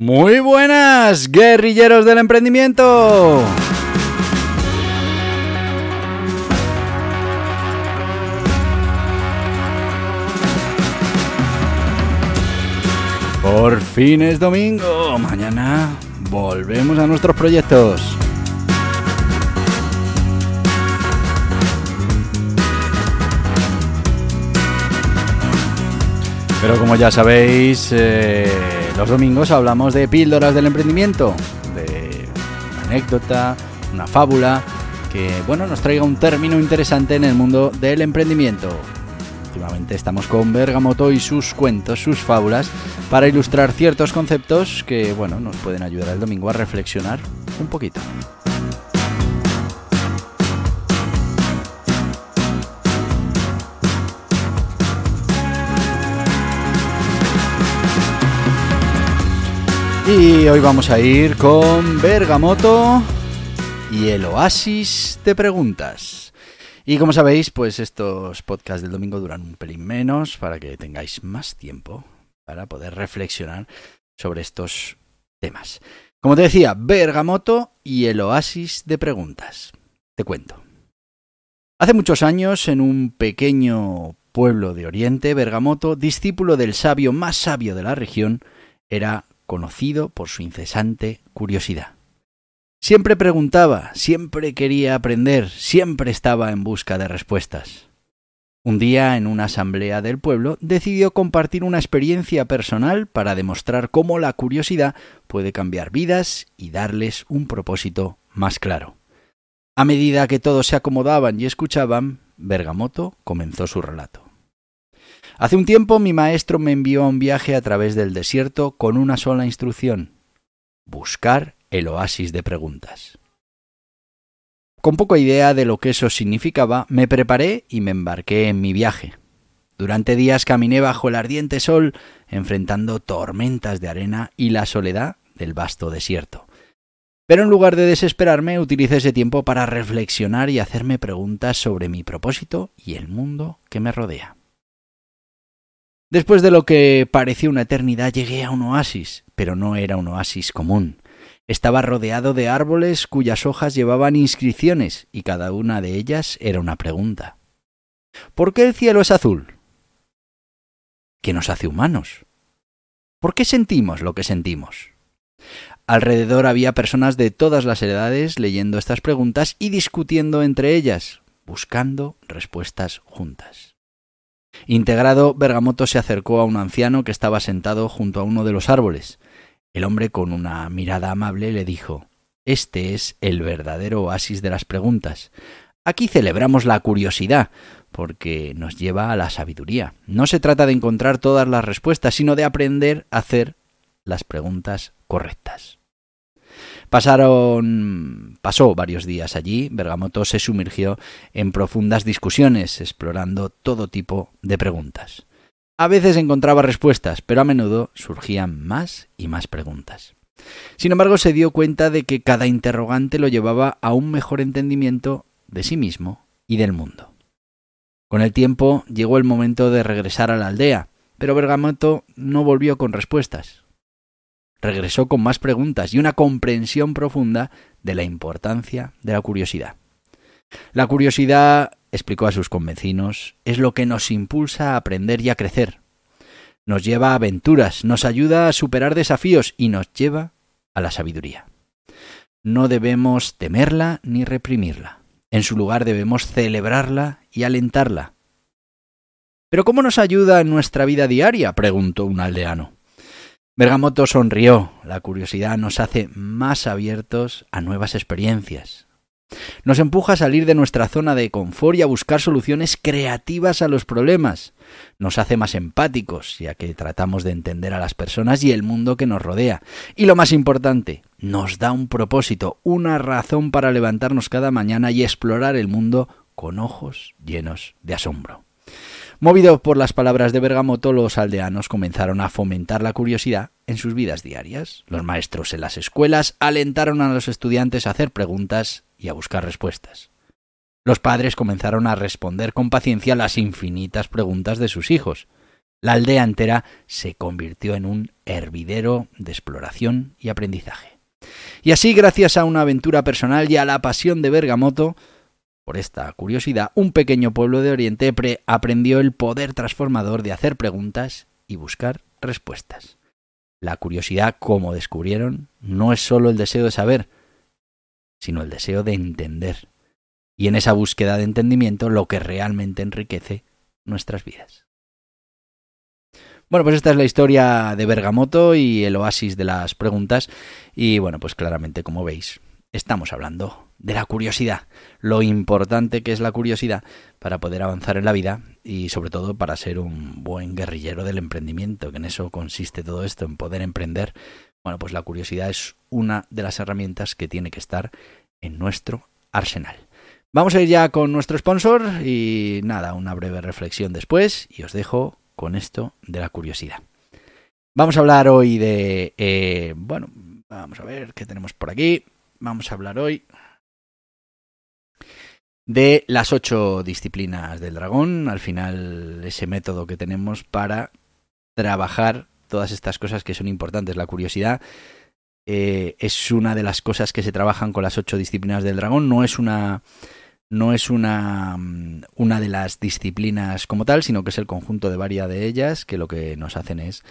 Muy buenas, guerrilleros del emprendimiento. Por fin es domingo. Mañana volvemos a nuestros proyectos. Pero como ya sabéis, eh, los domingos hablamos de píldoras del emprendimiento, de una anécdota, una fábula, que bueno, nos traiga un término interesante en el mundo del emprendimiento. Últimamente estamos con Bergamoto y sus cuentos, sus fábulas, para ilustrar ciertos conceptos que bueno, nos pueden ayudar el domingo a reflexionar un poquito. Y hoy vamos a ir con Bergamoto y el oasis de preguntas. Y como sabéis, pues estos podcasts del domingo duran un pelín menos para que tengáis más tiempo para poder reflexionar sobre estos temas. Como te decía, Bergamoto y el oasis de preguntas. Te cuento. Hace muchos años, en un pequeño pueblo de Oriente, Bergamoto, discípulo del sabio más sabio de la región, era conocido por su incesante curiosidad. Siempre preguntaba, siempre quería aprender, siempre estaba en busca de respuestas. Un día, en una asamblea del pueblo, decidió compartir una experiencia personal para demostrar cómo la curiosidad puede cambiar vidas y darles un propósito más claro. A medida que todos se acomodaban y escuchaban, Bergamoto comenzó su relato. Hace un tiempo mi maestro me envió a un viaje a través del desierto con una sola instrucción buscar el oasis de preguntas. Con poca idea de lo que eso significaba, me preparé y me embarqué en mi viaje. Durante días caminé bajo el ardiente sol, enfrentando tormentas de arena y la soledad del vasto desierto. Pero en lugar de desesperarme, utilicé ese tiempo para reflexionar y hacerme preguntas sobre mi propósito y el mundo que me rodea. Después de lo que pareció una eternidad llegué a un oasis, pero no era un oasis común. Estaba rodeado de árboles cuyas hojas llevaban inscripciones y cada una de ellas era una pregunta. ¿Por qué el cielo es azul? ¿Qué nos hace humanos? ¿Por qué sentimos lo que sentimos? Alrededor había personas de todas las edades leyendo estas preguntas y discutiendo entre ellas, buscando respuestas juntas. Integrado, Bergamoto se acercó a un anciano que estaba sentado junto a uno de los árboles. El hombre, con una mirada amable, le dijo Este es el verdadero oasis de las preguntas. Aquí celebramos la curiosidad, porque nos lleva a la sabiduría. No se trata de encontrar todas las respuestas, sino de aprender a hacer las preguntas correctas. Pasaron. pasó varios días allí. Bergamoto se sumergió en profundas discusiones, explorando todo tipo de preguntas. A veces encontraba respuestas, pero a menudo surgían más y más preguntas. Sin embargo, se dio cuenta de que cada interrogante lo llevaba a un mejor entendimiento de sí mismo y del mundo. Con el tiempo llegó el momento de regresar a la aldea, pero Bergamoto no volvió con respuestas regresó con más preguntas y una comprensión profunda de la importancia de la curiosidad. La curiosidad, explicó a sus convecinos, es lo que nos impulsa a aprender y a crecer. Nos lleva a aventuras, nos ayuda a superar desafíos y nos lleva a la sabiduría. No debemos temerla ni reprimirla. En su lugar debemos celebrarla y alentarla. ¿Pero cómo nos ayuda en nuestra vida diaria? preguntó un aldeano. Bergamoto sonrió. La curiosidad nos hace más abiertos a nuevas experiencias. Nos empuja a salir de nuestra zona de confort y a buscar soluciones creativas a los problemas. Nos hace más empáticos, ya que tratamos de entender a las personas y el mundo que nos rodea. Y lo más importante, nos da un propósito, una razón para levantarnos cada mañana y explorar el mundo con ojos llenos de asombro. Movidos por las palabras de Bergamoto, los aldeanos comenzaron a fomentar la curiosidad en sus vidas diarias. Los maestros en las escuelas alentaron a los estudiantes a hacer preguntas y a buscar respuestas. Los padres comenzaron a responder con paciencia las infinitas preguntas de sus hijos. La aldea entera se convirtió en un hervidero de exploración y aprendizaje. Y así, gracias a una aventura personal y a la pasión de Bergamoto, por esta curiosidad, un pequeño pueblo de Oriente pre aprendió el poder transformador de hacer preguntas y buscar respuestas. La curiosidad, como descubrieron, no es sólo el deseo de saber, sino el deseo de entender. Y en esa búsqueda de entendimiento lo que realmente enriquece nuestras vidas. Bueno, pues esta es la historia de Bergamoto y el oasis de las preguntas. Y bueno, pues claramente, como veis, estamos hablando de la curiosidad, lo importante que es la curiosidad para poder avanzar en la vida y sobre todo para ser un buen guerrillero del emprendimiento, que en eso consiste todo esto, en poder emprender. Bueno, pues la curiosidad es una de las herramientas que tiene que estar en nuestro arsenal. Vamos a ir ya con nuestro sponsor y nada, una breve reflexión después y os dejo con esto de la curiosidad. Vamos a hablar hoy de, eh, bueno, vamos a ver qué tenemos por aquí. Vamos a hablar hoy de las ocho disciplinas del dragón, al final ese método que tenemos para trabajar todas estas cosas que son importantes. La curiosidad eh, es una de las cosas que se trabajan con las ocho disciplinas del dragón, no es una no es una, mm, una de las disciplinas como tal, sino que es el conjunto de varias de ellas que lo que nos hacen es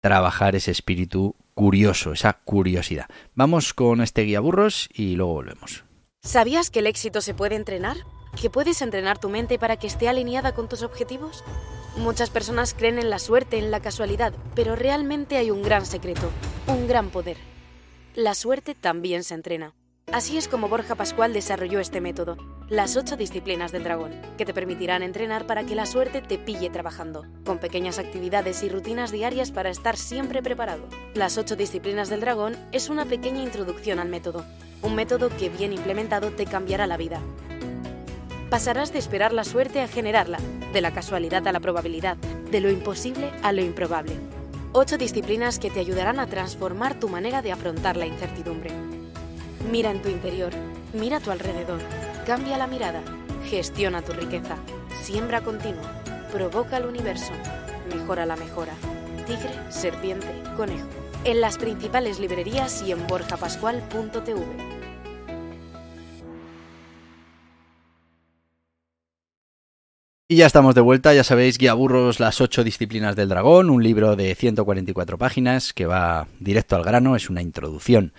trabajar ese espíritu curioso, esa curiosidad. Vamos con este guía burros y luego volvemos. ¿Sabías que el éxito se puede entrenar? ¿Que puedes entrenar tu mente para que esté alineada con tus objetivos? Muchas personas creen en la suerte, en la casualidad, pero realmente hay un gran secreto, un gran poder. La suerte también se entrena. Así es como Borja Pascual desarrolló este método, las ocho disciplinas del dragón, que te permitirán entrenar para que la suerte te pille trabajando, con pequeñas actividades y rutinas diarias para estar siempre preparado. Las ocho disciplinas del dragón es una pequeña introducción al método, un método que bien implementado te cambiará la vida. Pasarás de esperar la suerte a generarla, de la casualidad a la probabilidad, de lo imposible a lo improbable. Ocho disciplinas que te ayudarán a transformar tu manera de afrontar la incertidumbre Mira en tu interior, mira a tu alrededor, cambia la mirada, gestiona tu riqueza, siembra continua, provoca el universo, mejora la mejora. Tigre, serpiente, conejo. En las principales librerías y en borjapascual.tv. Y ya estamos de vuelta, ya sabéis, Guía Burros, las ocho disciplinas del dragón, un libro de 144 páginas que va directo al grano, es una introducción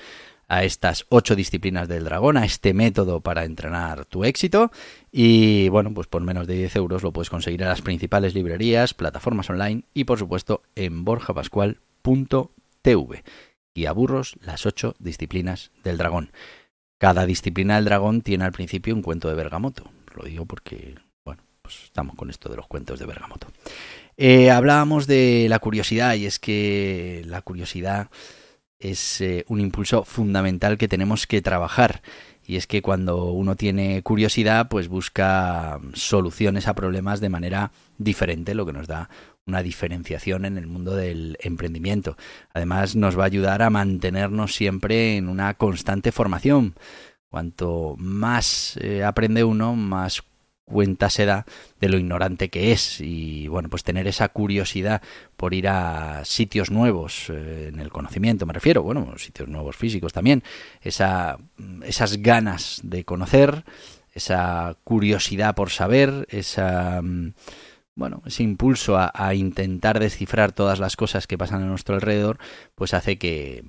a estas ocho disciplinas del dragón, a este método para entrenar tu éxito. Y bueno, pues por menos de 10 euros lo puedes conseguir en las principales librerías, plataformas online y por supuesto en borjapascual.tv. Y aburros las ocho disciplinas del dragón. Cada disciplina del dragón tiene al principio un cuento de Bergamoto. Lo digo porque, bueno, pues estamos con esto de los cuentos de Bergamoto. Eh, hablábamos de la curiosidad y es que la curiosidad es eh, un impulso fundamental que tenemos que trabajar. Y es que cuando uno tiene curiosidad, pues busca soluciones a problemas de manera diferente, lo que nos da una diferenciación en el mundo del emprendimiento. Además, nos va a ayudar a mantenernos siempre en una constante formación. Cuanto más eh, aprende uno, más cuenta se da de lo ignorante que es. Y bueno pues tener esa curiosidad por ir a sitios nuevos eh, en el conocimiento me refiero bueno sitios nuevos físicos también esa esas ganas de conocer esa curiosidad por saber esa mm, bueno, ese impulso a, a, intentar descifrar todas las cosas que pasan a nuestro alrededor, pues hace que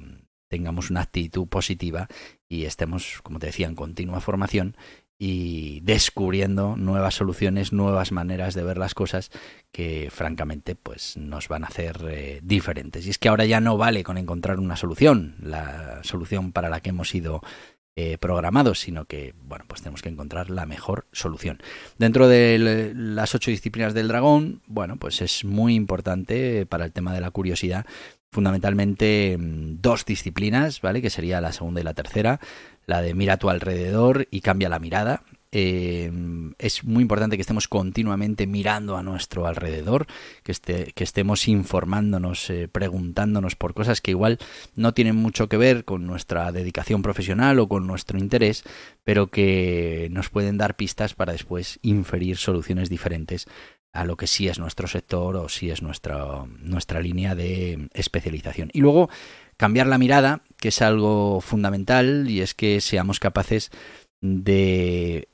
tengamos una actitud positiva y estemos, como te decía, en continua formación y descubriendo nuevas soluciones, nuevas maneras de ver las cosas que francamente pues nos van a hacer eh, diferentes. Y es que ahora ya no vale con encontrar una solución, la solución para la que hemos ido eh, programados, sino que, bueno, pues tenemos que encontrar la mejor solución. Dentro de las ocho disciplinas del dragón, bueno, pues es muy importante para el tema de la curiosidad fundamentalmente mm, dos disciplinas, ¿vale? Que sería la segunda y la tercera, la de mira a tu alrededor y cambia la mirada, eh, es muy importante que estemos continuamente mirando a nuestro alrededor, que, esté, que estemos informándonos, eh, preguntándonos por cosas que igual no tienen mucho que ver con nuestra dedicación profesional o con nuestro interés, pero que nos pueden dar pistas para después inferir soluciones diferentes a lo que sí es nuestro sector o sí es nuestra, nuestra línea de especialización. Y luego cambiar la mirada, que es algo fundamental, y es que seamos capaces de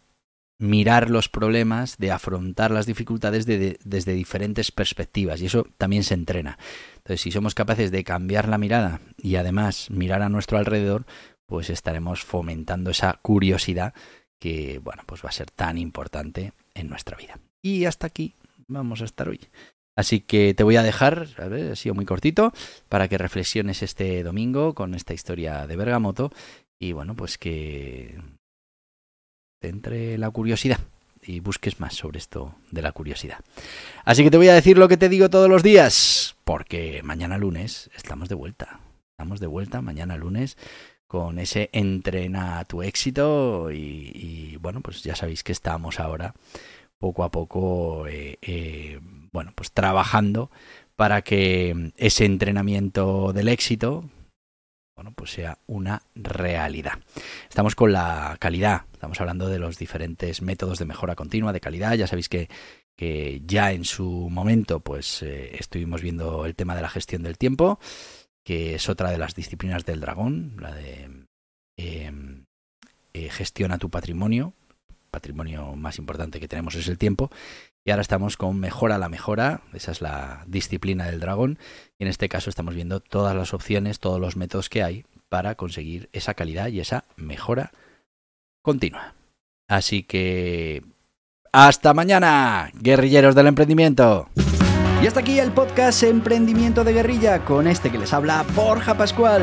mirar los problemas, de afrontar las dificultades desde diferentes perspectivas y eso también se entrena. Entonces, si somos capaces de cambiar la mirada y además mirar a nuestro alrededor, pues estaremos fomentando esa curiosidad que, bueno, pues va a ser tan importante en nuestra vida. Y hasta aquí vamos a estar hoy. Así que te voy a dejar, a ver, ha sido muy cortito, para que reflexiones este domingo con esta historia de Bergamoto y bueno, pues que entre la curiosidad y busques más sobre esto de la curiosidad. Así que te voy a decir lo que te digo todos los días, porque mañana lunes estamos de vuelta. Estamos de vuelta mañana lunes con ese entrena tu éxito y, bueno, pues ya sabéis que estamos ahora poco a poco, eh, eh, bueno, pues trabajando para que ese entrenamiento del éxito, bueno, pues sea una realidad. Estamos con la calidad, estamos hablando de los diferentes métodos de mejora continua de calidad. Ya sabéis que, que ya en su momento, pues eh, estuvimos viendo el tema de la gestión del tiempo, que es otra de las disciplinas del dragón, la de em, eh, gestiona tu patrimonio. Patrimonio más importante que tenemos es el tiempo. Y ahora estamos con Mejora la Mejora, esa es la disciplina del dragón. Y en este caso estamos viendo todas las opciones, todos los métodos que hay para conseguir esa calidad y esa mejora continua. Así que... Hasta mañana, guerrilleros del emprendimiento. Y hasta aquí el podcast Emprendimiento de Guerrilla con este que les habla Borja Pascual.